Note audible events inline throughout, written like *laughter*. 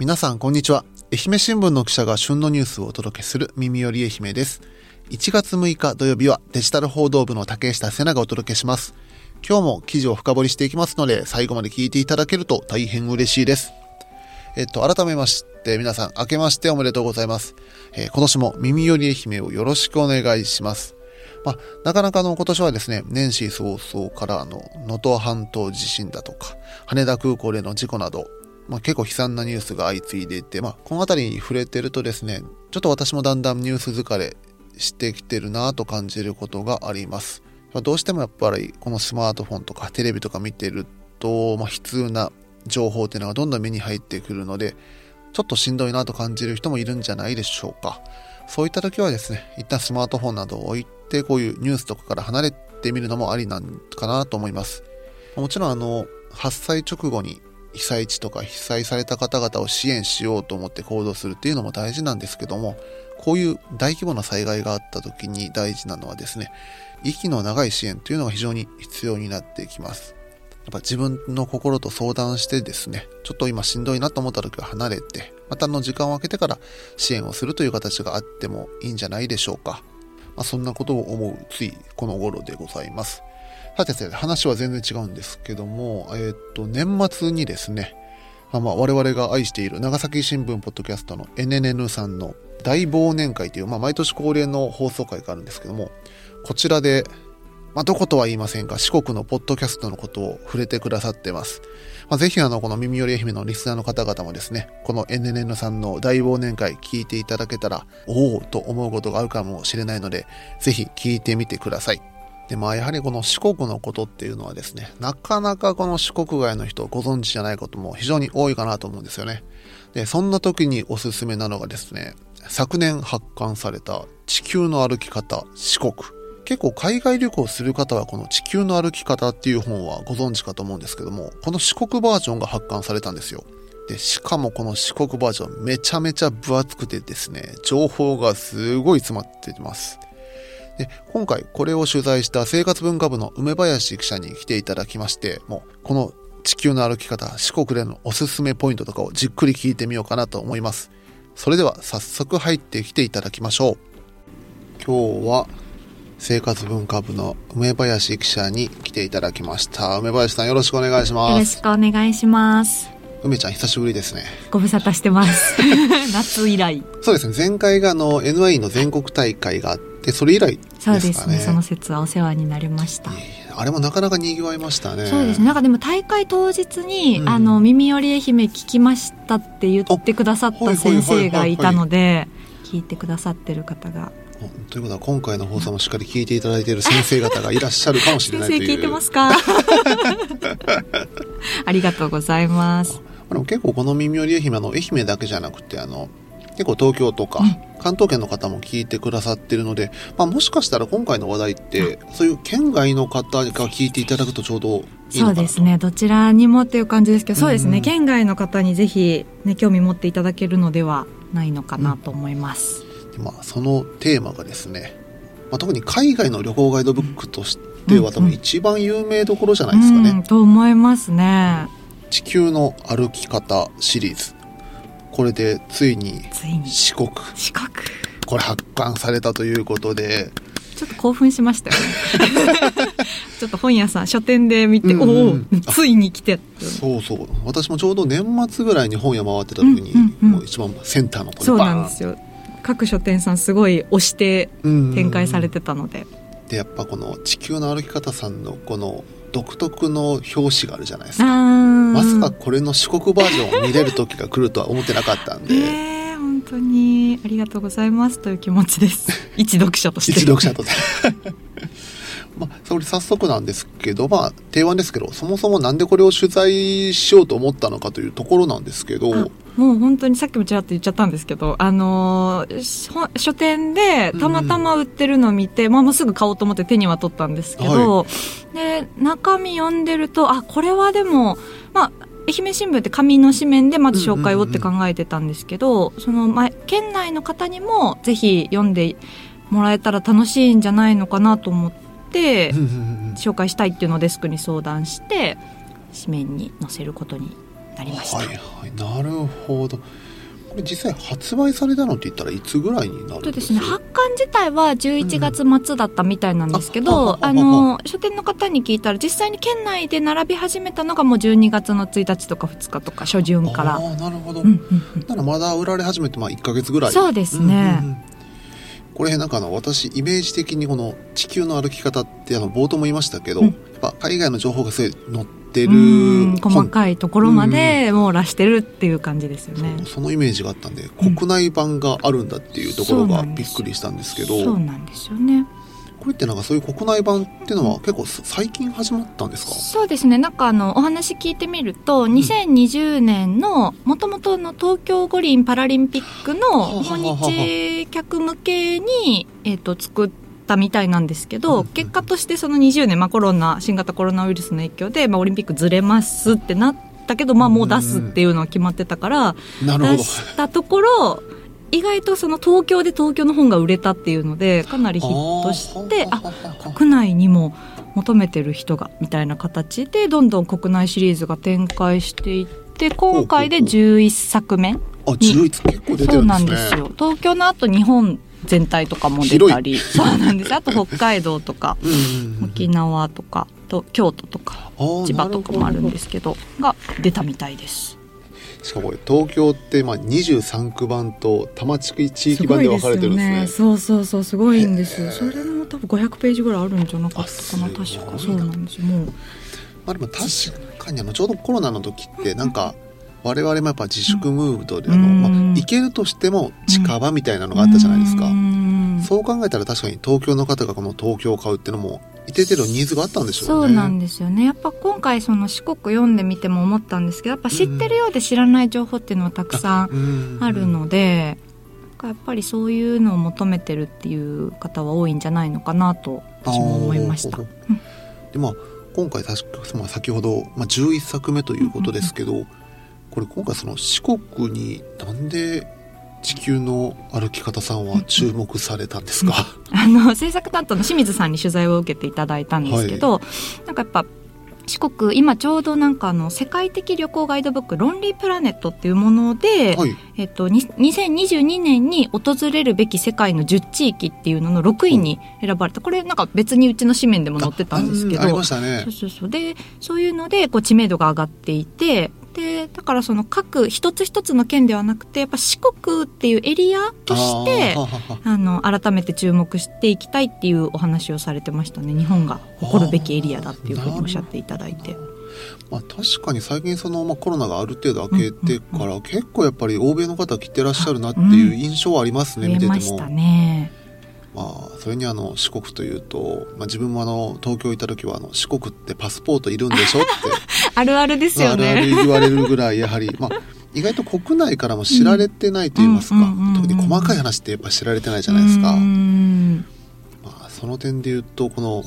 皆さんこんにちは。愛媛新聞の記者が旬のニュースをお届けする耳より愛媛です。1月6日土曜日はデジタル報道部の竹下瀬名がお届けします。今日も記事を深掘りしていきますので最後まで聞いていただけると大変嬉しいです。えっと改めまして皆さん明けましておめでとうございます、えー、今年も耳より愛媛をよろしくお願いします。まあ、なかなかの今年はですね、年始早々からの能登半島地震だとか、羽田空港での事故など、まあ、結構悲惨なニュースが相次いでいて、まあ、この辺りに触れてるとですね、ちょっと私もだんだんニュース疲れしてきてるなと感じることがあります。どうしてもやっぱりこのスマートフォンとかテレビとか見てると、まあ、悲痛な情報っていうのがどんどん目に入ってくるので、ちょっとしんどいなと感じる人もいるんじゃないでしょうか。そういった時はですね、一旦スマートフォンなどを置いて、こういうニュースとかから離れてみるのもありなんかなと思います。もちろんあの、発災直後に被災地とか被災された方々を支援しようと思って行動するっていうのも大事なんですけども、こういう大規模な災害があった時に大事なのはですね、息の長い支援というのが非常に必要になってきます。やっぱ自分の心と相談してですね、ちょっと今しんどいなと思った時は離れて、またの時間を空けてから支援をするという形があってもいいんじゃないでしょうか。まあ、そんなことを思うついこの頃でございます。さて、話は全然違うんですけども、えっ、と、年末にですね、まあ、まあ我々が愛している長崎新聞ポッドキャストの NNN さんの大忘年会という、まあ、毎年恒例の放送会があるんですけども、こちらで、まあ、どことは言いませんが、四国のポッドキャストのことを触れてくださってます。まあ、ぜひあの、この耳より愛媛のリスナーの方々もですね、この NNN さんの大忘年会聞いていただけたら、おおと思うことがあるかもしれないので、ぜひ聞いてみてください。で、まあやはりこの四国のことっていうのはですね、なかなかこの四国外の人をご存知じゃないことも非常に多いかなと思うんですよね。で、そんな時におすすめなのがですね、昨年発刊された地球の歩き方四国。結構海外旅行する方はこの地球の歩き方っていう本はご存知かと思うんですけども、この四国バージョンが発刊されたんですよ。で、しかもこの四国バージョンめちゃめちゃ分厚くてですね、情報がすごい詰まってます。で今回これを取材した生活文化部の梅林記者に来ていただきましてもうこの地球の歩き方四国でのおすすめポイントとかをじっくり聞いてみようかなと思います。それでは早速入ってきていただきましょう。今日は生活文化部の梅林記者に来ていただきました。梅林さんよろしくお願いします。よろしくお願いします。梅ちゃん久しぶりですね。ご無沙汰してます。*laughs* 夏以来。そうですね。前回があの NI の全国大会があってでそれ以来、ね、そうですね。その説はお世話になりました。あれもなかなかにぎわいましたね。そうです。ねなんかでも大会当日に、うん、あの耳より愛媛聞きましたって言ってくださった先生がいたので聞いてくださってる方が。ということは今回の放送もしっかり聞いていただいている先生方がいらっしゃるかもしれないという。先生聞いてますか？*laughs* ありがとうございます。でも結構この耳より愛媛の愛媛だけじゃなくてあの結構東京とか、関東圏の方も聞いてくださってるので、まあ、もしかしたら今回の話題って、そういう県外の方が聞いていただくとちょうどそうですね。どちらにもっていう感じですけど、そうですね。県外の方にぜひ、ね、興味持っていただけるのではないのかなと思います、うん、まあ、そのテーマがですね、まあ、特に海外の旅行ガイドブックとしては、多分一番有名どころじゃないですかね。うん、と思いますね。地球の歩き方シリーズこれでついに四国。四国。これ発刊されたということで。ちょっと興奮しましたよね。*laughs* ちょっと本屋さん書店で見て、うんうん、おおついに来て。そうそう。私もちょうど年末ぐらいに本屋回ってた時に、うんうんうん、もう一番センターのそうなんですよ。各書店さんすごい推して展開されてたので、うんうんうん、でやっぱこの「地球の歩き方」さんのこの独特の表紙があるじゃないですか。まさかこれの四国バージョンを見れる時が来るとは思ってなかったんで、*laughs* えー、本当に。ありがとうございますという気持ちです。*laughs* 一読者として。一読者としてまあ、それ早速なんですけど、まあ、定番ですけど、そもそもなんでこれを取材しようと思ったのかというところなんですけど、もう本当にさっきもちらっと言っちゃったんですけど、あのー、書店でたまたま売ってるのを見て、うん、まあ、もうすぐ買おうと思って手には取ったんですけど、はい、で中身読んでるとあこれはでも、まあ、愛媛新聞って紙の紙面でまず紹介をって考えてたんですけど、その前県内の方にもぜひ読んでもらえたら楽しいんじゃないのかなと思って。紹介したいっていうのをデスクに相談して紙面に載せることになりました。はいはい。なるほど。これ実際発売されたのって言ったらいつぐらいになるんでそうですすね。発刊自体は11月末だったみたいなんですけど、うんああの書店の方に聞いたら実際に県内で並び始めたのがもう12月の1日とか2日とか初旬から。ああなるほど、うんうんうん。ならまだ売られ始めてまあ1か月ぐらい。そうですね。うんうんうんこれなんかあの私イメージ的にこの地球の歩き方ってあの冒頭も言いましたけど、うん。やっぱ海外の情報がすごい載ってるうん細本かいところまで網羅してるっていう感じですよね。そのイメージがあったんでうん国内版があるんだっていうところがびっくりしたんですけど、そうなんですよね。これってなんかそういう国内版っていうのは結構最近始まったんですか？そうですね。なんかあのお話聞いてみると2020年のもともとの東京五輪パラリンピックの訪日客向けに、えー、と作ったみたいなんですけうんど結果としてその20年、まあ、コロナ新型コロナウイルスの影響で、まあ、オリンピックずれますってなったけど、まあ、もう出すっていうのは決まってたから出したところ意外とその東京で東京の本が売れたっていうのでかなりヒットしてああ国内にも求めてる人がみたいな形でどんどん国内シリーズが展開していって今回で11作目あ11結構出てそうなんるんですね。ですよ。東京の後日本全体とかも出たり。そうなんです。あと北海道とかうんうんうん沖縄とかと京都とか千葉とかもあるんなですけど。が出たみたいですしかもこれ東京ってまあ23区版と多摩地区地域版で分かれてるんですね。そうそうそうすごいんですへー。それも多分500ページぐらいあるんじゃなかったかなあ確か。そうなんですよ。もう。まあ、でも確かにあのちょうどコロナの時ってなんか我々もやっぱ自粛ムードであの、うん。まあ、行けるとしても近場みたいなのがあったじゃないですか、うん。そう考えたら確かに東京の方がこの東京を買うっていうのも一定程度ニーズがあったんでしょね。そううなんですよね。やっぱ今回その四国読んでみても思ったんですけどやっぱ知ってるようで知らない情報っていうのはたくさんん。あるので、やっぱりそういうのを求めてるっていう方は多いんじゃないのかなと私も思いました。でまあ今回確か、まあ、先ほど、まあ、11作目ということですけど、これ今回その四国になんで地球の歩き方さんは注目されたんですか、*laughs* あの制作担当の清水さんに取材を受けていただいたんですけど、なんかやっぱ四国今ちょうどなんかあの世界的旅行ガイドブック「ロンリープラネット」っていうもので、はい。えっと、に2022年に訪れるべき世界の10地域っていうのの6位に選ばれた。これなんか別にうちの紙面でも載ってたんですけど。ましたね。そうそうそう。でそういうのでこう知名度が上がっていてでだからその各一つ一つの県ではなくてやっぱ四国っていうエリアとしてあの改めて注目していきたいっていうお話をされてましたね日本が誇るべきエリアだっていうふうにおっしゃっていただいて。まあ、確かに最近その、まあ、コロナがある程度明けてから、結構やっぱり欧米の方来てらっしゃるなっていう印象はありますね、増え見ててもましたね。まあ、それにあの四国というと、まあ、自分もあの東京いた時はあの四国ってパスポートいるんでしょって。*laughs* あるあるですよあるあるね。言われるぐらいやはり、まあ、意外と国内からも知られてないと言いますか、特に細かい話ってやっぱ知られてないじゃないですか、まあ、その点で言うとこの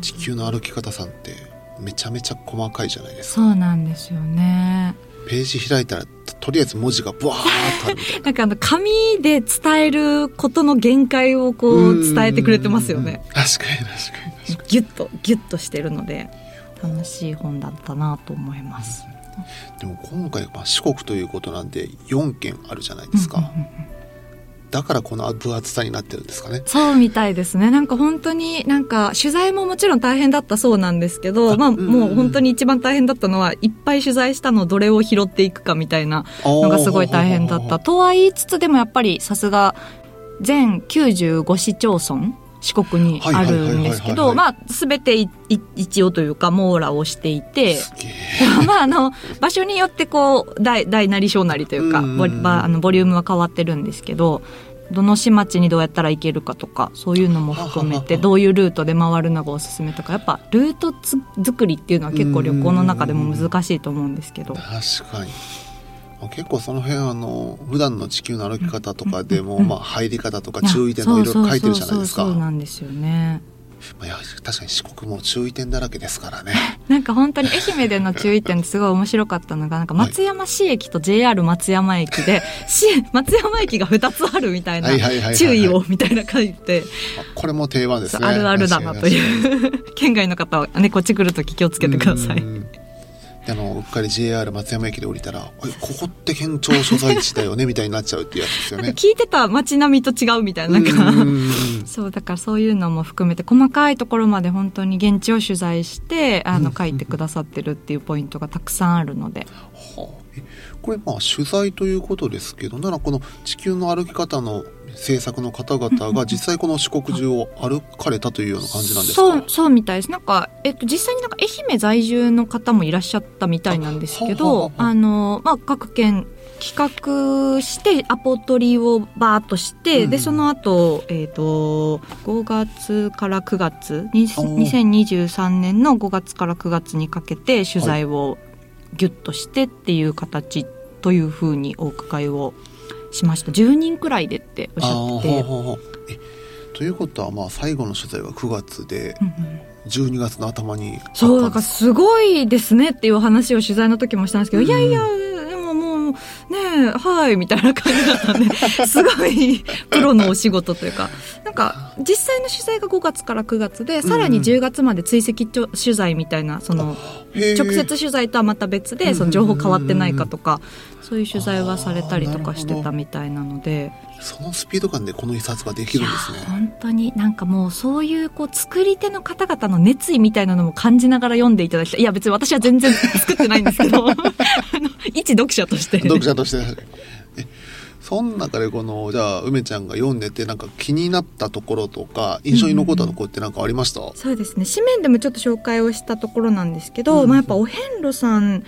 地球の歩き方さんってめちゃめちゃ細かいじゃないですか。そうなんですよね。ページ開いたらととりあえず文字がブワーッとあるみたいな *laughs* なんかあの紙で伝えることの限界をこう伝えてくれてますよね。うん。確かに確かに確かギュッとギュッとしてるので楽しい本だったなと思います。に。でも今回まあ四国ということなんで4件あるじゃないですか。うんうんうんだからこの分厚さになってるんですかね。そうみたいですね。なんか本当になんか取材ももちろん大変だったそうなんですけど、まあもう本当に一番大変だったのはいっぱい取材したのどれを拾っていくかみたいなのがすごい大変だった。とは言いつつでもやっぱりさすが全95市町村四国にあるんですけど、まあ全ていい一応というか網羅をしていて。*laughs* まああの場所によってこう大大なり小なりというか、うんボリばあのボリュームは変わってるんですけどどの市町にどうやったら行けるかとかそういうのも含めてどういうルートで回るのがおすすめとかやっぱルートつ作りっていうのは結構旅行の中でも難しいと思うんですけど。確かに。まあ結構その辺あの普段の地球の歩き方とかでも、うんまあ入り方とか注意点もいろいろ書いてるじゃないですか。そうなんですよね。まあいや確かに四国も注意点だらけですからね。*laughs* なんか本当に愛媛での注意点ってすごい面白かったのがなんか松山市駅と JR 松山駅で、*laughs* 市松山駅が2つあるみたいなはいはいはいはいはい注意をみたいな書いてあこれも定番ですね。あるあるだなという *laughs* 県外の方はねこっち来るとき気をつけてください。あのうっかり JR 松山駅で降りたら「おいここって県庁所在地だよね」みたいになっちゃうっていうやつですよね。聞いてた街並みと違うみたいななんか。そうだからそういうのも含めて細かいところまで本当に現地を取材してあうん。の書いてくださってるっていうポイントがたくさんあるので。はあ。えこれまあ取材ということですけどならこの地球の歩き方の制作の方々が実際この四国中を歩かれたというような感じなんですか？そうそうみたいです。なんか、えっと、実際になんか愛媛在住の方もいらっしゃったみたいなんですけどあの、まあ、各県企画してアポ取りをバーッとして、うんでその後、えっと5月から9月におー。2023年の5月から9月にかけて取材をギュッとしてっていう形というふうにお伺いをしました。10人くらいでっておっしゃって。て。ほうほうということはまあ最後の取材は9月でうんうん。12月の頭にそう、だからすすごいですねっていう話を取材の時もしたんですけど、うんいやいや、でももう、ねえ、はい、みたいな感じだったんで、*laughs* すごいプロのお仕事というか、なんか、実際の取材が5月から9月で、さらに10月まで追跡取材みたいな、その、直接取材とはまた別で、その情報変わってないかとか、そういう取材はされたりとかしてたみたいなので、そのスピード感でこの一冊ができるんですね。本当になんかもうそういうこう作り手の方々の熱意みたいなのも感じながら読んでいただきたい。いや別に私は全然作ってないんですけど。*laughs* 一読者として。読者として。えその中でこのじゃあ梅ちゃんが読んでてなんか気になったところとか印象に残ったところって何かありました、そうですね。紙面でもちょっと紹介をしたところなんですけど、うんまあ、やっぱお遍路さん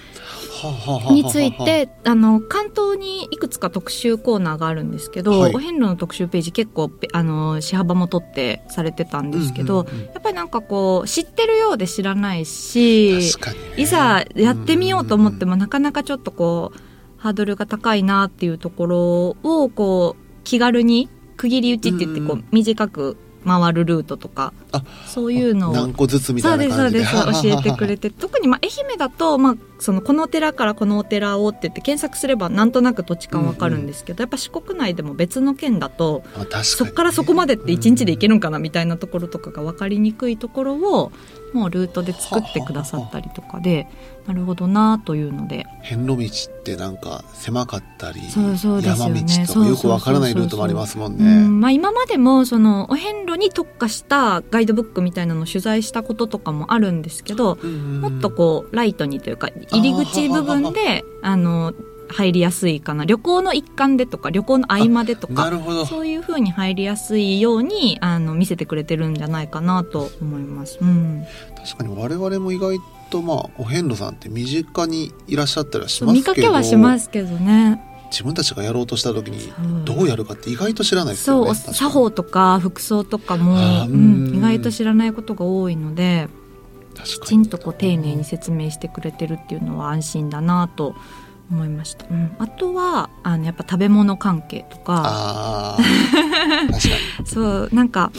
についてあの関東にいくつか特集コーナーがあるんですけど、はい。お遍路の特集ページ結構あの市幅も取ってされてたんですけど、うんうんうん。やっぱりなんかこう知ってるようで知らないしね。いざやってみようと思ってもなかなかちょっとこうハードルが高いなっていうところをこう気軽に区切り打ちって言ってこう短く回るルートとかあそういうのを。何個ずつみたそうですそうでです。教えてくれてて。特にまあ愛媛だと、まあ、そのこのお寺からこのお寺をって言って検索すればなんとなく土地感わかるんですけど、やっぱ四国内でも別の県だとねそこからそこまでって1日で行けるんかなみたいなところとかが分かりにくいところをもうルートで作ってくださったりとかでなるほどなというので。遍路道ってなんか狭かったりそうそうですよね。山道とかよくわからないルートもありますもんうね。んまあ、今までもそのお遍路に特化したガイドブックみたいなのを取材したこととかもあるんですけど、もっとこうライトにというか入り口部分であの入りやすいかな。旅行の一環でとか旅行の合間でとかなるほど。そういう風に入りやすいようにあの見せてくれてるんじゃないかなと思います。うん、確かに我々も意外とまあお遍路さんって身近にいらっしゃったりはしそうますけど見かけはしますけどね。自分たちがやろうとした時にう。んどうやるかって意外と知らないですそう、よね。作法とか服装とかもううんん、意外と知らないことが多いのできちんとこう丁寧に説明してくれてるっていうのは安心だなと思いました、うん、あとはあのやっぱ食べ物関係とか。*laughs* そうなんか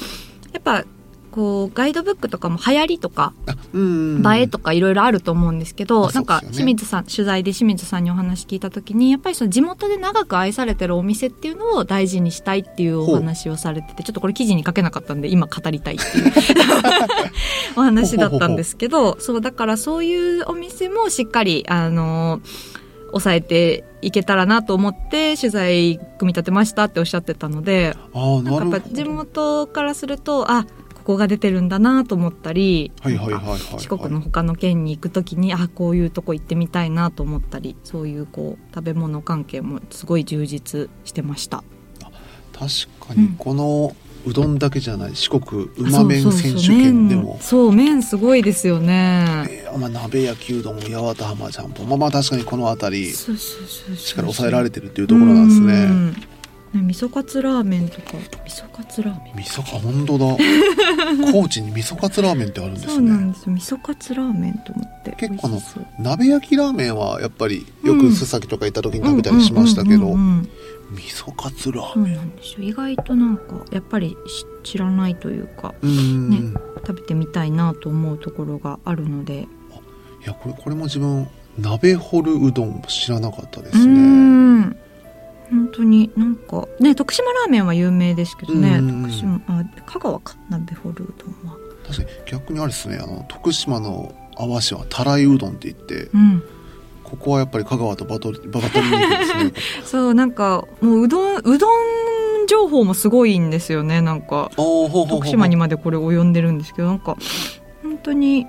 やっぱこうガイドブックとかも流行りとかあうん映えとかいろいろあると思うんですけど、あなんか清水さん取材で清水さんにお話聞いた時にやっぱりその地元で長く愛されてるお店っていうのを大事にしたいっていうお話をされててちょっとこれ記事に書けなかったんで今語りたいっていう *laughs* お話だったんですけどそうだからそういうお店もしっかりあの抑えていけたらなと思って取材組み立てましたっておっしゃってたのでなんかやっぱ地元からするとあここが出てるんだなと思ったり、四国の他の県に行く時にあこういうとこ行ってみたいなと思ったりそういうこう食べ物関係もすごい充実してました。確かにこのうどんだけじゃない四国うま麺選手権でも。麺そう麺すごいですよね。えーまあ、鍋焼きうどん八幡浜ちゃんぽんまあまあ確かにこの辺りしっかり抑えられてるっていうところなんですね味噌カツラーメンとか。味噌カツラーメン。味噌か本当だ。*laughs* 高知に味噌カツラーメンってあるんですそうなんねですよ。味噌カツラーメンと思って。結構あの鍋焼きラーメンはやっぱりよくうん。須崎とか行った時に食べたりしましたけど。味噌カツラそうーメン。なんですよ。意外となんかやっぱりし知らないというかうん、ね食べてみたいなと思うところがあるので。いやこれこれも自分鍋掘るうどん知らなかったでうすね。ん本当になんかね徳島ラーメンは有名ですけどね。うん徳島あ香川か鍋ホルうどんは。確かに逆にあれですねあの徳島の阿波市はたらいうどんって言ってうん。ここはやっぱり香川とバトルバトルですね。*laughs* そうなんかもううどんうどん情報もすごいんですよね。なんか徳島にまでこれ及んでるんですけどなんか本当に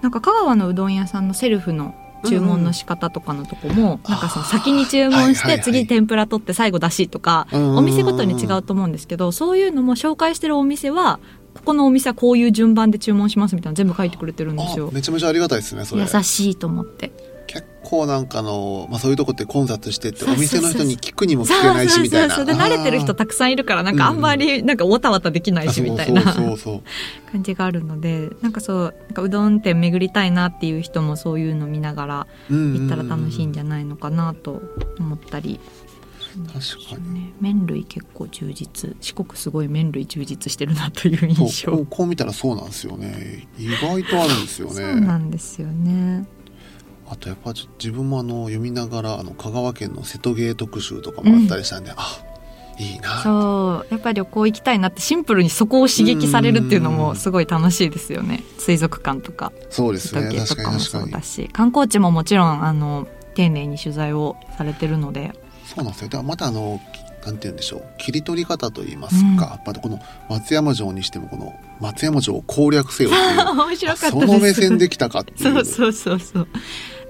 なんか香川のうどん屋さんのセルフの注文の仕方とかのとこも、なんかその先に注文してはいはいはい。次天ぷら取って最後だしとか、うん。お店ごとに違うと思うんですけどそういうのも紹介してるお店はここのお店はこういう順番で注文しますみたいなの全部書いてくれてるんですよ。あめちゃめちゃありがたいですね優しいと思って結構なんかあの、まあ、そういうとこって混雑しててそうそうそう。お店の人に聞くにも聞けないしみたいな。そうそうそうで慣れてる人あたくさんいるからなんかあんまりなんかわたわたできないーしみたいな感じがあるのでなんかそうなんかうどん店巡りたいなっていう人もそういうの見ながら行ったら楽しいんじゃないのかなと思ったり、確かに。ね、麺類結構充実。四国すごい麺類充実してるなという印象。こうこう見たらそうなんですよね。意外とあるんですよそうなねんですよねあとやっぱ自分もあの読みながらあの香川県の瀬戸芸特集とかもあったりしたんで、あいいな。そう。やっぱり旅行行きたいなってシンプルにそこを刺激されるっていうのもすごい楽しいですよね。水族館とか。そうですね。と確かかもそうだし。観光地ももちろんあの丁寧に取材をされてるので。そうなんですよ。でまたあのなんて言うんでしょう。切り取り方といいますか、うん。やっぱこの松山城にしてもこの松山城を攻略せよっていう。*laughs* 面白かったその目線できたかっていう。*laughs* そうそうそうそう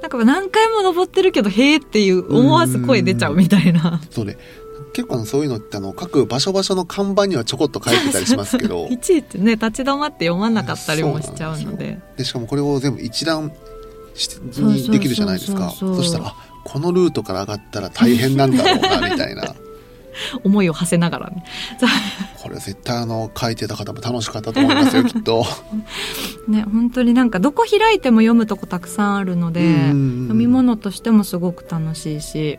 なんか何回も登ってるけどへえっていう思わず声出ちゃうみたいな。そうで結構そういうのってあの各場所場所の看板にはちょこっと書いてたりしますけど。いちいちね立ち止まって読まなかったりもしちゃうので。でしかもこれを全部一覧しにできるじゃないですか。そしたらあこのルートから上がったら大変なんだろうなみたいな思いを馳せながらね。これ絶対あの書いてた方も楽しかったと思いますよきっと。*laughs* ね本当になんかどこ開いても読むとこたくさんあるのでうん読み物としてもすごく楽しいし。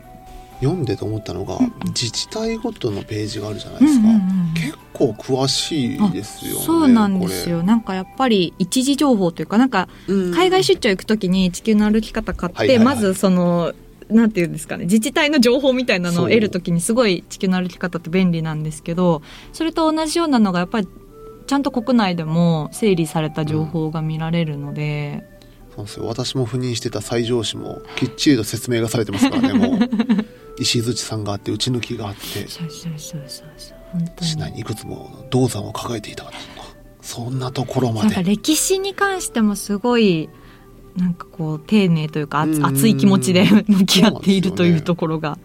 読んでと思ったのが、うん自治体ごとのページがあるじゃないですか、うんうんうん結構詳しいですよねそうなんですよ。なんかやっぱり一時情報というかなんか海外出張行く時に地球の歩き方買って、はいはいはい。まずそのなんていうんですかね自治体の情報みたいなのを得る時にすごい地球の歩き方って便利なんですけどそれと同じようなのがやっぱりちゃんと国内でも整理された情報が見られるので、そうですよ。私も赴任してた西条市もきっちりと説明がされてますからねもう。*laughs* 石槌さんがあって打ち抜きがあって市内ににいくつも銅山を抱えていたからそんなところまなんかで歴史に関してもすごいなんかこう丁寧というか熱い気持ちで向き合っているというところが。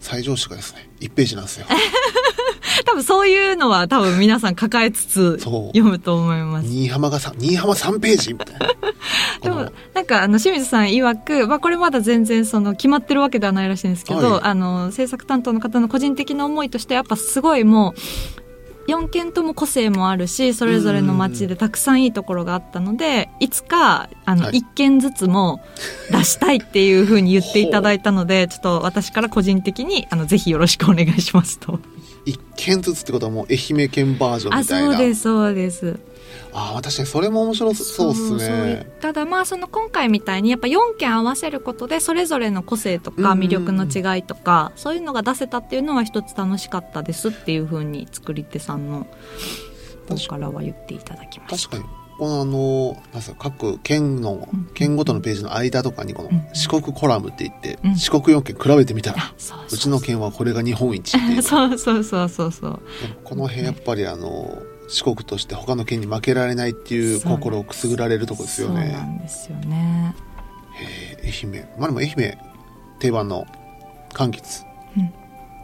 西条市がですね1ページなんですよ。*laughs* 多分そういうのは多分皆さん抱えつつ読むと思います。新居浜がさ新居浜3ページみたいな。*laughs* でもなんかあの清水さん曰く、まあ、これまだ全然その決まってるわけではないらしいんですけど、はい。あの制作担当の方の個人的な思いとしてやっぱすごいもう4件とも個性もあるしそれぞれの街でたくさんいいところがあったのでいつかあのはい1件ずつも出したいっていうふうに言っていただいたのでちょっと私から個人的にあのぜひよろしくお願いしますと。1件ずつってことはもう愛媛県バージョンあみたいなそうですそうです。ああ確かにそれも面白そうそうですねただまあその今回みたいにやっぱ4件合わせることでそれぞれの個性とか魅力の違いとかそういうのが出せたっていうのは一つ楽しかったですっていうふうに作り手さんの方からは言っていただきました。確かに。このあのなんすか各県のうん。県ごとのページの間とかにこのうん。四国コラムって言って、うん。四国4県比べてみたら、うそうう。ちの県はこれが日本一っていう。*laughs* そうそうそうそうそう。この辺やっぱりあの四国として他の県に負けられないっていう心をくすぐられるとこですよそうなね。んですよね。へえ愛媛。まあでも愛媛定番の柑橘、うん。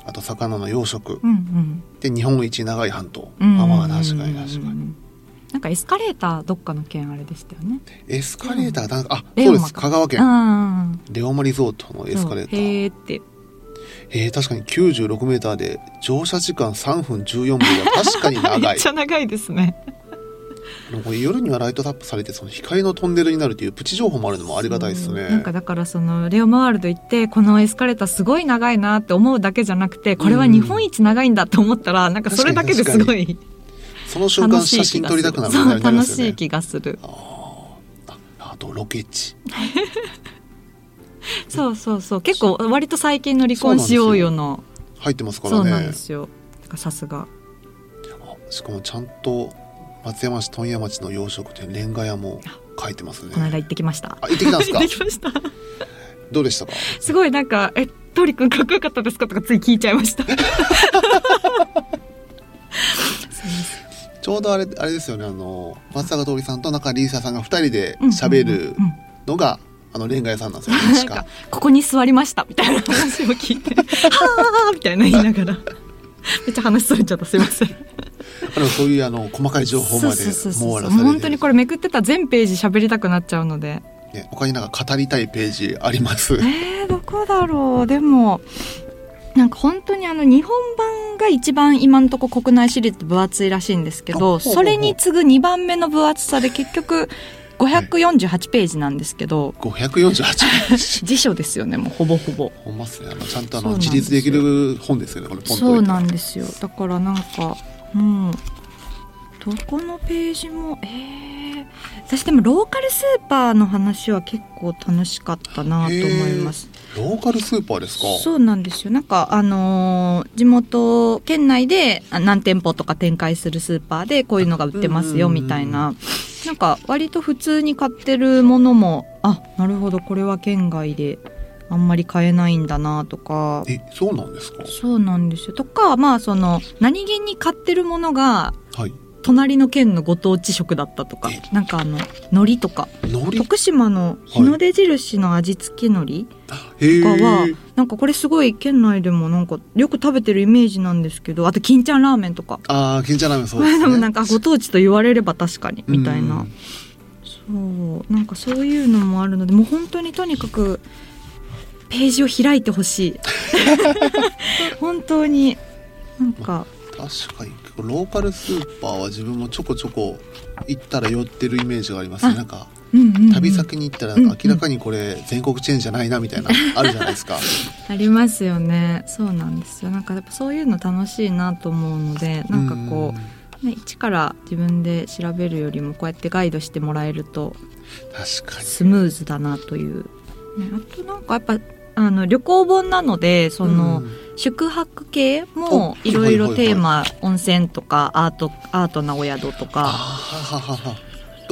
あと魚の養殖。うんうん。で日本一長い半島、うんあまあ確かに確かになんかエスカレーターどっかの県あれでしたよね。エスカレーターな。んか。あそうです。香川う県んレオマリゾートのエスカレーター。へーってえー、確かに96メーターで乗車時間3分14秒は確かに長 *laughs* めいっちゃ長いですね。これ夜にはライトアップされてその光のトンネルになるというプチ情報もあるのもありがたいですね。なんかだからそのレオマワールド行ってこのエスカレーターすごい長いなって思うだけじゃなくてこれは日本一長いんだと思ったらなんかそれだけですごいその瞬間写真撮りたくなるみたいにな楽しい気がする。ああとロケ地 *laughs* *laughs* そうそうそう。結構割と最近の離婚しようよの。入ってますかそうらねなんですよ。さすが。あしかもちゃんと松山市問屋町の洋食店レンガ屋も書いてますね。この間行ってきました。あ行ってきたんですか？どうでしたか？すごいなんか「えトリ君かっこよかったですか?」とかつい聞いちゃいました。*laughs* ちょうどあれあれですよね。あの松坂桃李さんと中里依紗さんが2人で喋るのが、あの恋愛さんなんですよ *laughs* 確かかここに座りましたみたいな話を聞いて「はあ」みたいな言いながらめっちゃ話それちゃったすいません。あのそういうあの細かい情報までそう本当にこれめくってたら全ページ喋りたくなっちゃうので。ね、他になんか語りたいページあります？えー、どこだろう？でもなんか本当にあの日本版が一番今のとこ国内シリーズ分厚いらしいんですけどそれに次ぐ2番目の分厚さで結局548ページなんですけど、548ページ辞書ですよねもうほぼほぼ。ほんまっすね。あのちゃんとあの自立できる本ですよねこれポンとそうなんですよ。だからなんかもうどこのページもえー、私でもローカルスーパーの話は結構楽しかったなと思いますローカルスーパーですか？そうなんですよ。なんかあのー地元県内であ何店舗とか展開するスーパーでこういうのが売ってますようんみたいななんか割と普通に買ってるものもあなるほどこれは県外であんまり買えないんだなとか。えそうなんですか？そうなんですよ。とかまあその何気に買ってるものがはい。隣の県のご当地食だったとか。え。なんかあの海苔とか。徳島の日の出印の味付け海苔、へとかはえなんかこれすごい県内でもなんかよく食べてるイメージなんですけどあと金ちゃんラーメンとか。ああ金ちゃんラーメンそうこですね。れでもなんかご当地と言われれば確かに。みたいなうん。そうなんかそういうのもあるのでもう本当にとにかくページを開いてほしい。*laughs* 本当になんか。確かに。ローカルスーパーは自分もちょこちょこ行ったら寄ってるイメージがありますね。あなんか旅先に行ったら明らかにこれ全国チェーンじゃないなみたいなあるじゃないですか。*laughs* ありますよね。そうなんですよ。なんかやっぱそういうの楽しいなと思うのでなんかこう、ね、一から自分で調べるよりもこうやってガイドしてもらえると確かに。スムーズだなという、ね、あとなんかやっぱあの旅行本なのでその、うん。宿泊系もおいろいろテーマ、温泉とかアートアートなお宿とあか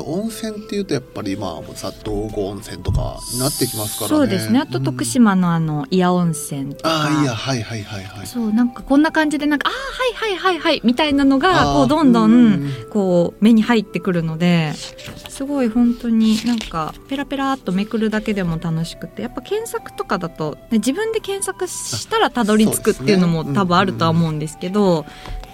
はははは温泉っていうとやっぱりまあさ道後温泉とかになってきますからね。そうですね。あと徳島のあの祖谷温泉とか、ああいやはいはいはいはいそうなんかこんな感じでなんかああはいはいはいはいみたいなのがこうどんどうん。んこう目に入ってくるのですごい本当になんかペラペラっとめくるだけでも楽しくてやっぱ検索とかだと、ね、自分で検索したらたどり着くっていうのも多分あるとは思うんですけど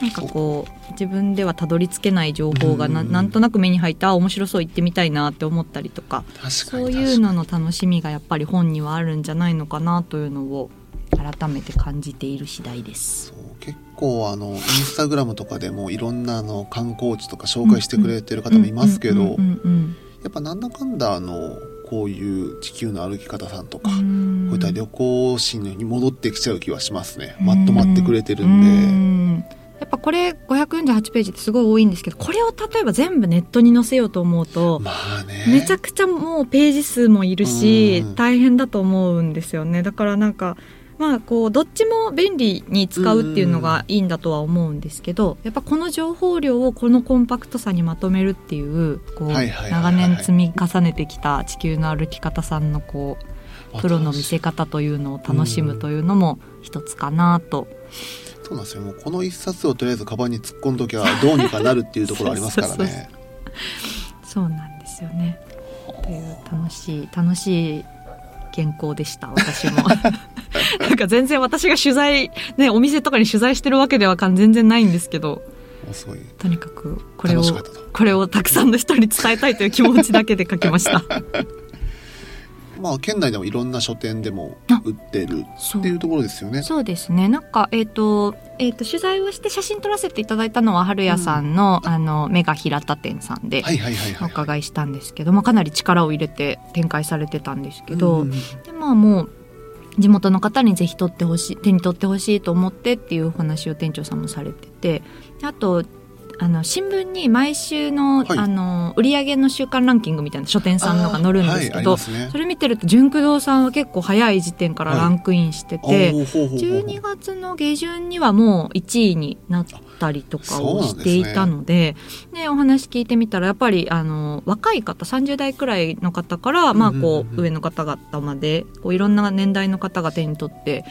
なんかこう自分ではたどり着けない情報がなうん。なんとなく目に入ってあ面白そう行ってみたいなって思ったりとかそうにいうのの楽しみがやっぱり本にはあるんじゃないのかなというのを改めて感じている次第です。結構あのインスタグラムとかでもいろんなあの観光地とか紹介してくれてる方もいますけどやっぱなんだかんだあのこういう地球の歩き方さんとか、こういった旅行心に戻ってきちゃう気はしますね。まとまってくれてるんで、うんやっぱこれ548ページってすごい多いんですけどこれを例えば全部ネットに載せようと思うと、まあね。めちゃくちゃもうページ数もいるしうん。大変だと思うんですよね。だからなんかまあこうどっちも便利に使うっていうのがいいんだとは思うんですけどやっぱこの情報量をこのコンパクトさにまとめるっていう長年積み重ねてきた地球の歩き方さんのこうプロの見せ方というのを楽しむというのも一つかなと。そうなんですよもうこの一冊をとりあえずカバンに突っ込んどきゃどうにかなるっていうところありますからねそうなんですよね。という楽しい楽しい原稿でした私も。*laughs* なんか全然私が取材ねお店とかに取材してるわけでは全然ないんですけどとにかくこれをこれをたくさんの人に伝えたいという気持ちだけで書きました。まあ県内でもいろんな書店でも売ってるそっていうところですよね。そうですね。なんかえっ、と,、えー、と取材をして写真撮らせていただいたのは春屋さんの,、あのメガ平田店さんでおはい伺いしたんですけど、まあ、かなり力を入れて展開されてたんですけど、うんでまあもう地元の方にぜひ取ってほしい手に取ってほしいと思ってっていうお話を店長さんもされててであとあの新聞に毎週の,、はい。あの売上の週間ランキングみたいな書店さんのが載るんですけど、りますね。それ見てると純駆動さんは結構早い時点からランクインしてて、おーほうほうほうほう12月の下旬にはもう1位になったりとかをしていたのででお話聞いてみたらやっぱりあの若い方30代くらいの方から、まあ、こうんう上の方々までこういろんな年代の方が手に取って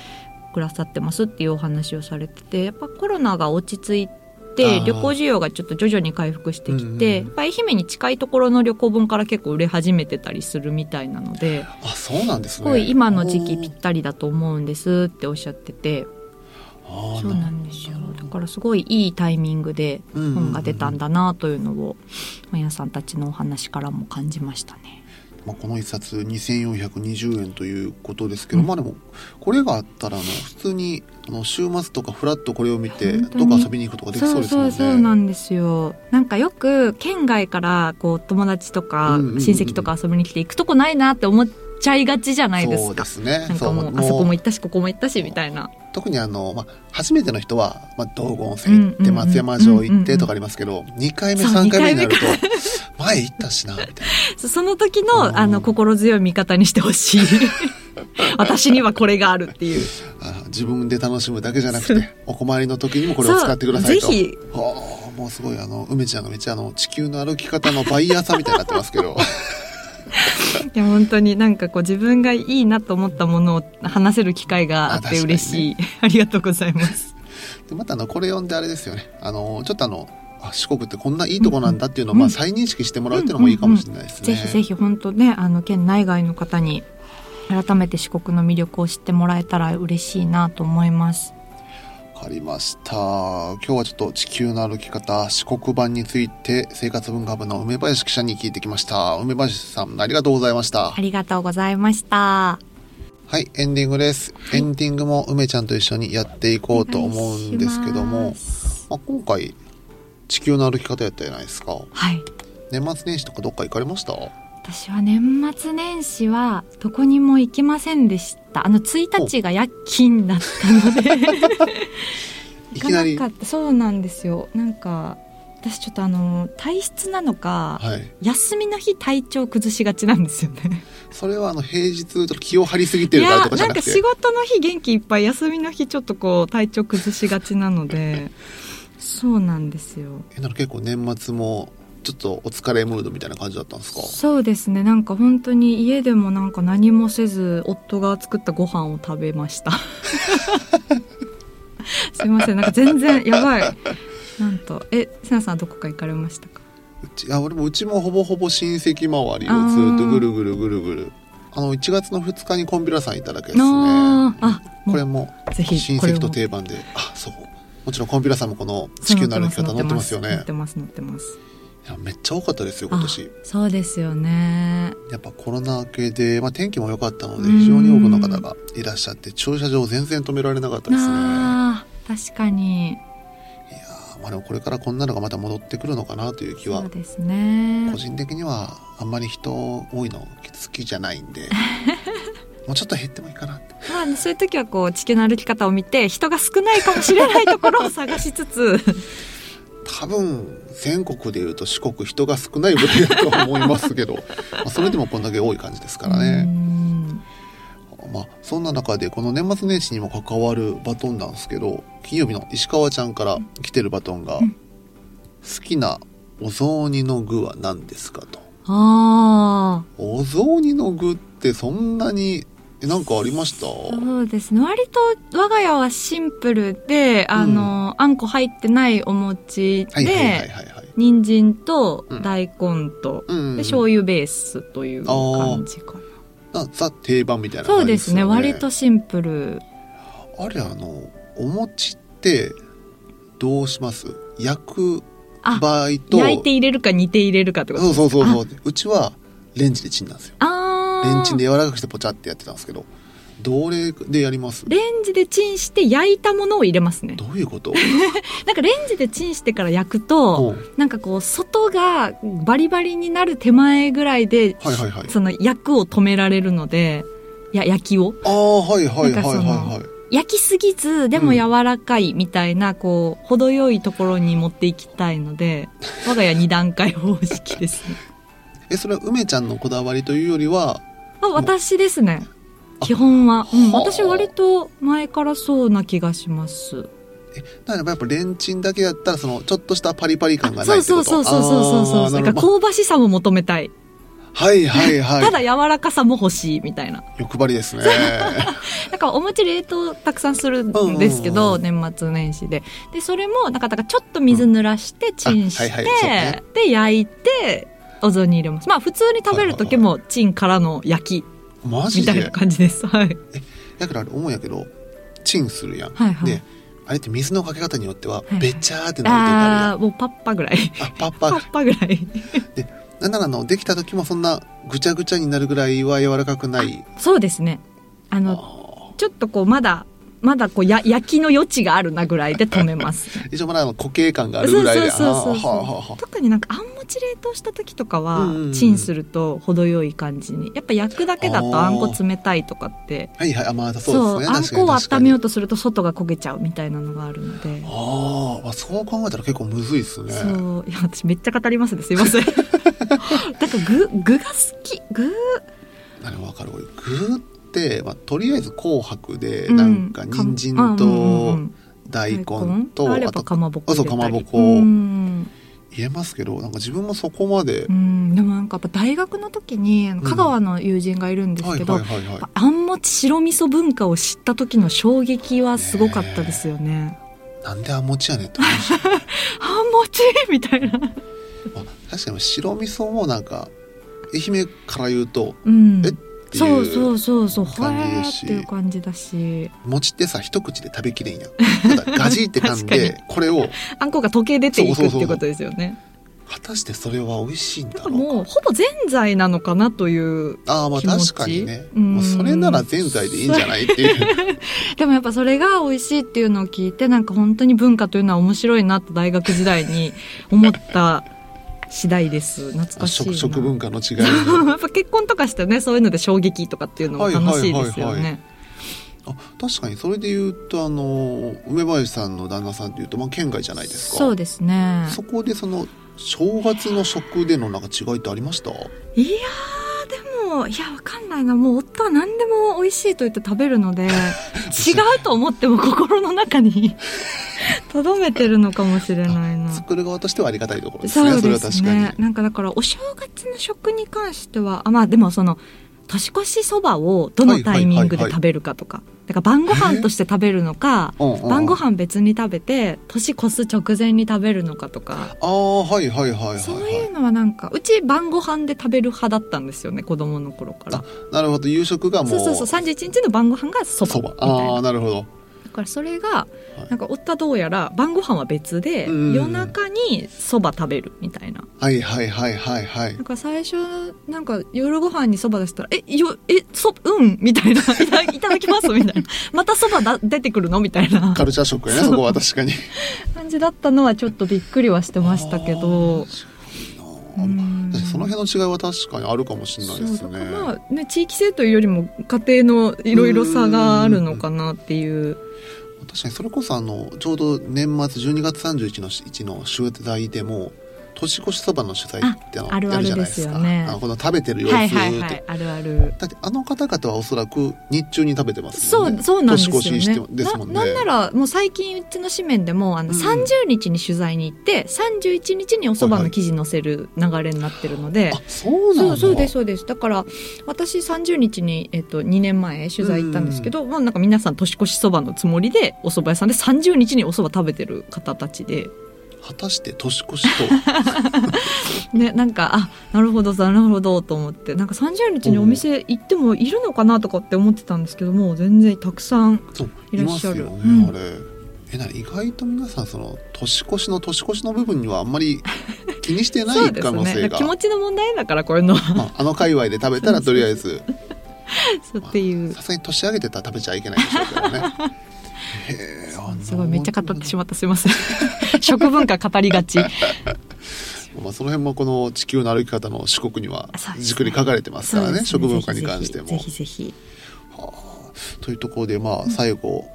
くださってますっていうお話をされててやっぱコロナが落ち着いてあー。旅行需要がちょっと徐々に回復してきて、うんうん愛媛に近いところの旅行本から結構売れ始めてたりするみたいなので。あそうなんですね。すごい今の時期ぴったりだと思うんですっておっしゃってて。そうなんですよ。だからすごいいいタイミングで本が出たんだなというのを本屋さんたちのお話からも感じましたね。まあ、この一冊2420円ということですけど、うん。まあでもこれがあったらあの普通にあの週末とかフラッとこれを見てどっか遊びに行くとかできそうですもんね。そうそうなんですよ。なんかよく県外からこう友達とか親戚とか遊びに来て行くとこないなって思っちゃいがちじゃないですか。そうですね。なんかもうそうあそこも行ったしここも行ったしみたいな。特にあの、まあ、初めての人は、まあ、道後温泉行って、松山城行ってとかありますけど、2回目そう3回目になると前行ったしなみたいな。そ *laughs* その時うん。のあの心強い味方にしてほしい。*laughs* 私にはこれがあるっていう。あ自分で楽しむだけじゃなくてお困りの時にもこれを使ってくださいと。ぜひ。はあもうすごいあの梅ちゃんがめっちゃあの地球の歩き方のバイヤーさんみたいになってますけど。いや本当になんかこう自分がいいなと思ったものを話せる機会があって嬉しい。*laughs* あ,、りがとうございます。でまたあのこれ読んであれですよね。あのちょっとあのあ四国ってこんないいとこなんだっていうのを、うん。まあ、再認識してもらうっていうのもいいかもしれないですね。ぜひぜひ本当ねあの県内外の方に改めて四国の魅力を知ってもらえたら嬉しいなと思いますわかりました。今日はちょっと地球の歩き方四国版について生活文化部の梅林記者に聞いてきました。梅林さんありがとうございました。ありがとうございました。はいエンディングです、い。エンディングも梅ちゃんと一緒にやっていこうと思うんですけどもまあ、今回地球の歩き方やったじゃないですか。はい。年末年始とかどっか行かれました？私は年末年始はどこにも行きませんでした。あの1日が夜勤だったので。*laughs* 行かなかった。そうなんですよ。なんか私ちょっとあの体質なのか、はい。休みの日体調崩しがちなんですよね。それはあの平日ちょっと気を張りすぎているからやなとかじゃなくて。んか仕事の日元気いっぱい休みの日ちょっとこう体調崩しがちなので。*laughs* そうなんですよ。えなんか結構年末もちょっとお疲れムードみたいな感じだったんですか？そうですね。なんか本当に家でもなんか何もせず夫が作ったご飯を食べました。*laughs* すいません。なんか全然やばい。なんと。えせなさんどこか行かれましたか？うちあ俺もうちもほぼほぼ親戚周りをずっとぐるぐるぐるぐる。あの1月の2日にコンビラさんいただけですね。あこれもぜひ親戚と定番で。あそう。もちろんコンビラさんもこの地球の歩き方載ってますよね。載ってます載ってますいやめっちゃ多かったですよ今年。あそうですよね。やっぱコロナ明けで、まあ、天気も良かったので非常に多くの方がいらっしゃって駐車場全然止められなかったですね。確かに。いやーまあでもこれからこんなのがまた戻ってくるのかなという気はそうですね。個人的にはあんまり人多いの好きじゃないんで *laughs* もうちょっと減ってもいいかなって。まあ、そういう時はこう地球の歩き方を見て人が少ないかもしれないところを探しつつ多分全国でいうと四国人が少ないぐらいだと思いますけどまあそれでもこんだけ多い感じですからうね、んまあ、そんな中でこの年末年始にも関わるバトンなんですけど金曜日の石川ちゃんから来てるバトンがうん「好きなお雑煮の具は何ですか?」と。ああお雑煮の具ってそんなにえなんかありました？そうですね。割と我が家はシンプルであの、あんこ入ってないお餅で、はいはいはいはいはい。人参とうん。大根と、うんで醤油ベースという感じかな。なザ定番みたいなそうで感じですね。ね割とシンプル。あれあのお餅ってどうします？焼くあ場合と焼いて入れるか煮て入れるかってことそうそうそう。あ。そううちはレンジでチンなんですよ。あーレンチンで柔らかくしてポチャってやってたんですけどどれでやります？レンジでチンして焼いたものを入れますね。どういうこと？*laughs* なんかレンジでチンしてから焼くとうん。なんかこう外がバリバリになる手前ぐらいで、はいはいはい。その焼くを止められるのでや焼きを？ああはいはいはいはいはい。焼きすぎず、でも柔らかいみたいな、こう、程よいところに持っていきたいので、*laughs* 我が家2段階方式ですね。えそれは梅ちゃんのこだわりというよりはあ、私ですね。基本は。うん、はあ私割と前からそうな気がします。だからやっぱレンチンだけやったらそのちょっとしたパリパリ感がなそういってこと？そうそうそうそうそう。なんか香ばしさも求めたい。はいはいはい *laughs* ただ柔らかさも欲しいみたいな。欲張りですね *laughs* なんかお餅冷凍たくさんするんですけど、うん年末年始で。で、それも、なんか、だからちょっと水濡らして、チンして、あはいはいそうねで、焼いて、お雑煮入れます。まあ、普通に食べる時も、チンからの焼き、みたいな感じです。はい。だからあれ思うんやけどチンするやん、はいはいであれって水のかけ方によってははいべちゃーってなる時あああ、もうパッパぐらい。あパッパパッパぐらい。なんならあのできた時もそんなぐちゃぐちゃになるぐらいは柔らかくないそうですね。あの、ちょっとこう、まだ、まだこう、や、焼きの余地があるなぐらいで止めます。*laughs* 一応まだ固形感があるぐらいで特になんかあんもち冷凍した時とかは、チンすると程よい感じに。やっぱ焼くだけだとあ。んこ冷たいとかってはいはいあまあそうですね。あんこを温めようととすると外が焦げちゃうみたいなのがあるので。ああそう考えたら結構むずいっすね。そう。いや私めっちゃ語りますね。すいません。*laughs* だから具具が好き。具。なるほどわかる。俺具まあ、とりあえず紅白でうん。なんか人参とん大根大と根あとかまぼこあそうかまぼこ。うん。言えますけどなんか自分もそこまで、うん。でもなんかやっぱ大学の時に香川の友人がいるんですはいけど、あんもち白味噌文化を知った時の衝撃はすごかったですよね。なんであもちやねんって。*laughs* あんもちみたいな。まあ確かに白味噌もなんか愛媛から言うとうん。えっていうそうそうそうそう。ほ感じし。っていう感じだし、餅ってさ一口で食べきれんやん。ただガジって噛ん *laughs* 確でこれをあんこが溶け出ていくってことですよね。果たしてそれは美味しいんだろうか。もうほぼぜんざいなのかなという。ああまあ気持ち確かにね。うん。もうそれならぜんざいでいいんじゃないっていう。*laughs* でもやっぱそれが美味しいっていうのを聞いて、なんか本当に文化というのは面白いなと大学時代に思った次第です。懐かしいな。食食文化の違いやっぱ結婚とかしてねそういうので衝撃とかっていうのも楽しいですよはいはいはいはね。あ確かにそれで言うとあの梅林さんの旦那さんっていうと、まあ、県外じゃないですかそうですね。そこでその正月の食でのなんか違いってありました？いやもいやわかんないな。もう夫は何でも美味しいと言って食べるので *laughs* 違うと思っても心の中に *laughs* 留めてるのかもしれないな。作る側としてはありがたいところですそね。それうですね。なんかだからお正月の食に関してはあまあでもその年越しそばをどのタイミングで食べるかとか、だから晩ご飯として食べるのか、晩ご飯別に食べて年越す直前に食べるのかとか、ああはいはいはいはい、はい、そういうのはなんかうち晩ご飯で食べる派だったんですよね子供の頃から。あなるほど。夕食がもう。そうそうそう。31日の晩ご飯がそばああななるほど。だからそれがなんか夫はどうやら晩ご飯は別でうん。夜中にそば食べるみたいな。はいはいはいはいはい。なんか最初なんか夜ご飯にそば出したら「えよえそうん」みたいな「*laughs* いただきます」みたいな「*laughs* またそばだ出てくるの?」みたいな。カルチャーショックやねそこは確かに。感じだったのはちょっとびっくりはしてましたけど。うん。その辺の違いは確かにあるかもしれないですね。まあね地域性というよりも家庭のいろいろ差があるのかなっていう確かにそれこそあのちょうど年末12月31日の取材でも年越しそばの取材ってあのああるじゃないですか。ですよね。この食べてる様子って、はいはいはいあるある。だってあの方々はおそらく日中に食べてますそうもんねそうなんですよ年越ししてねですもんね。ななんならもう最近うちの紙面でもあのうん。30日に取材に行って31日におそばの記事載せる流れになってるので、あそうなんだ。そうそうですそうです。だから私30日に、えっと、2年前取材行ったんですけど、まあ、なんか皆さん年越しそばのつもりでお蕎麦屋さんで30日にお蕎麦食べてる方たちで。果たして年越しと。*laughs* ね、なんかあなるほどなるほどと思って。なんか30日にお店行ってもいるのかなとかって思ってたんですけどもう全然たくさんいらっしゃる。いますよね、うん。あれ。えなに意外と皆さんその年越しの年越しの部分にはあんまり気にしてない可能性が、*laughs* ね。気持ちの問題だからこういうの。はまあ、あの界隈で食べたらとりあえず。*laughs* そうっていう。さすがに年上げてたら食べちゃいけないでしょうけどね。へえあすごいめっちゃ語ってしまった。すいません食文化語りがち。*laughs* まあ、その辺もこの地球の歩き方の四国にはじっくり書かれてますからねそうです食文化に関しても。ぜひぜひぜひというところでまあ最後、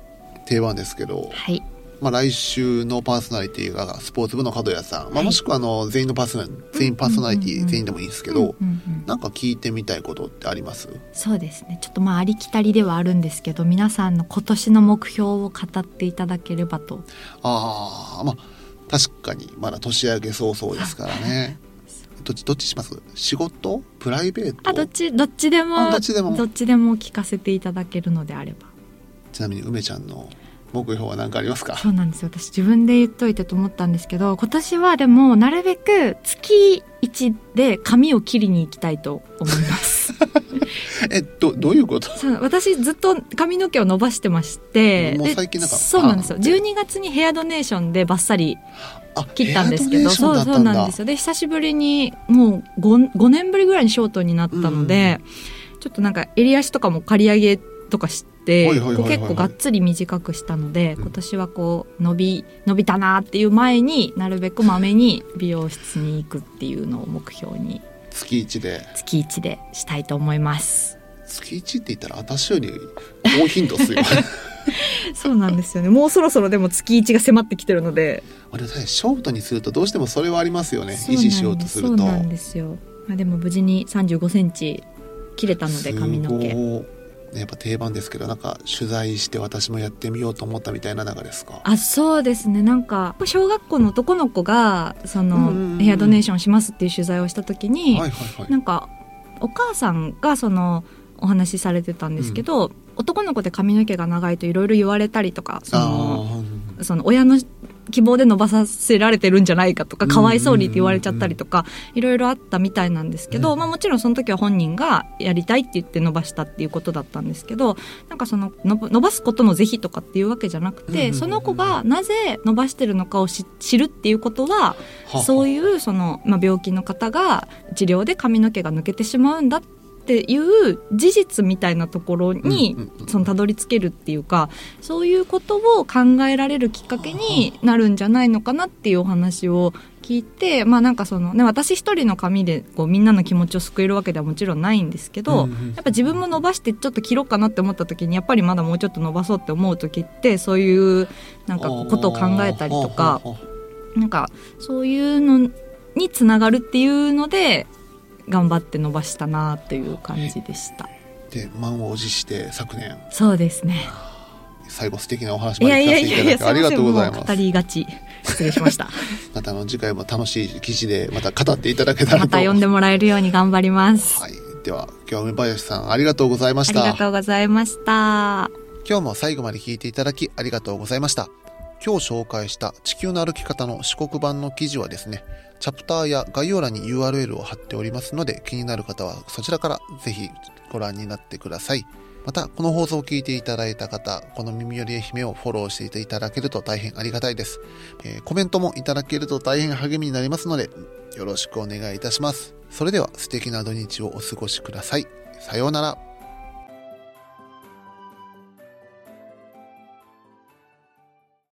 定番ですけど、はい。まあ、来週のパーソナリティがスポーツ部の角谷さん、まあ、はいもしくはあの全員のパーソナリ全員パーソナリティうんうんうん。うん全員でもいいですけど、うんうんなんか聞いてみたいことってあります？そうですね。ちょっとまあありきたりではあるんですけど、皆さんの今年の目標を語っていただければと。ああまあ確かにまだ年明け早々ですからね。*laughs* どっちどっちします？仕事？プライベート？あ、どっちどっちでもあどっちでも。どっちでも聞かせていただけるのであれば。ちなみに梅ちゃんの目標は何かありますか？そうなんですよ。私自分で言っといてと思ったんですけど今年はでもなるべく月1で髪を切りに行きたいと思います *laughs* えどどういうこと？私ずっと髪の毛を伸ばしてましてもうで最近なんかそうなんですよ。パーマって12月にヘアドネーションでバッサリあ切ったんですけどそうそうなんですよ。で久しぶりにもう 5, 5年ぶりぐらいにショートになったので、ちょっとなんか襟足とかも刈り上げとかして結構がっつり短くしたのでうん。今年はこう伸び伸びたなっていう前になるべくまめに美容室に行くっていうのを目標に月1で。月1でしたいと思います。月1って言ったら私より高頻度っすよ。*laughs* そうなんですよね。もうそろそろでも月1が迫ってきてるので。あれだねショートにするとどうしてもそれはありますよね。維持しようとすると。そうなんですよ、まあ、でも無事に3 5センチ切れたので髪の毛やっぱ定番ですけどなんか取材して私もやってみようと思ったみたいな中ですか？あそうですね。なんか小学校の男の子がそうんうんうん。のヘアドネーションしますっていう取材をした時に、はいはいはい。なんかお母さんがそのお話しされてたんですけど、男の子で髪の毛が長いといろいろ言われたりとかそのその親の希望で伸ばさせられてるんじゃないかとかかわいそうにって言われちゃったりとかいろいろあったみたいなんですけど、うん。まあ、もちろんその時は本人がやりたいって言って伸ばしたっていうことだったんですけどなんかその伸ばすことの是非とかっていうわけじゃなくてその子がなぜ伸ばしてるのかを知知るっていうことははそういうその、まあ、病気の方が治療で髪の毛が抜けてしまうんだっていう事実みたいなところに、そのたどり着けるっていうかそういうことを考えられるきっかけになるんじゃないのかなっていうお話を聞いてまあなんかそのね私一人の髪でこうみんなの気持ちを救えるわけではもちろんないんですけど、うんうんやっぱ自分も伸ばしてちょっと切ろうかなって思った時にやっぱりまだもうちょっと伸ばそうって思う時ってそういうなんかことを考えたりとか。なんかそういうのにつながるっていうので頑張って伸ばしたなという感じでした。で満を持して昨年。そうですね。最後素敵なお話いやまで聞かせていただきありがとうございます。りがち。失礼しました。*laughs* またあの次回も楽しい記事でまた語っていただけたらと。また呼んでもらえるように頑張ります、はい、では今日は梅林さんありがとうございました。ありがとうございました。今日も最後まで聞いていただきありがとうございました今日紹介した地球の歩き方の四国版の記事はですねチャプターや概要欄に URL を貼っておりますので気になる方はそちらからぜひご覧になってください。またこの放送を聞いていただいた方この耳より愛媛をフォローしていただけると大変ありがたいです、えーコメントもいただけると大変励みになりますのでよろしくお願いいたします。それでは素敵な土日をお過ごしください。さようなら。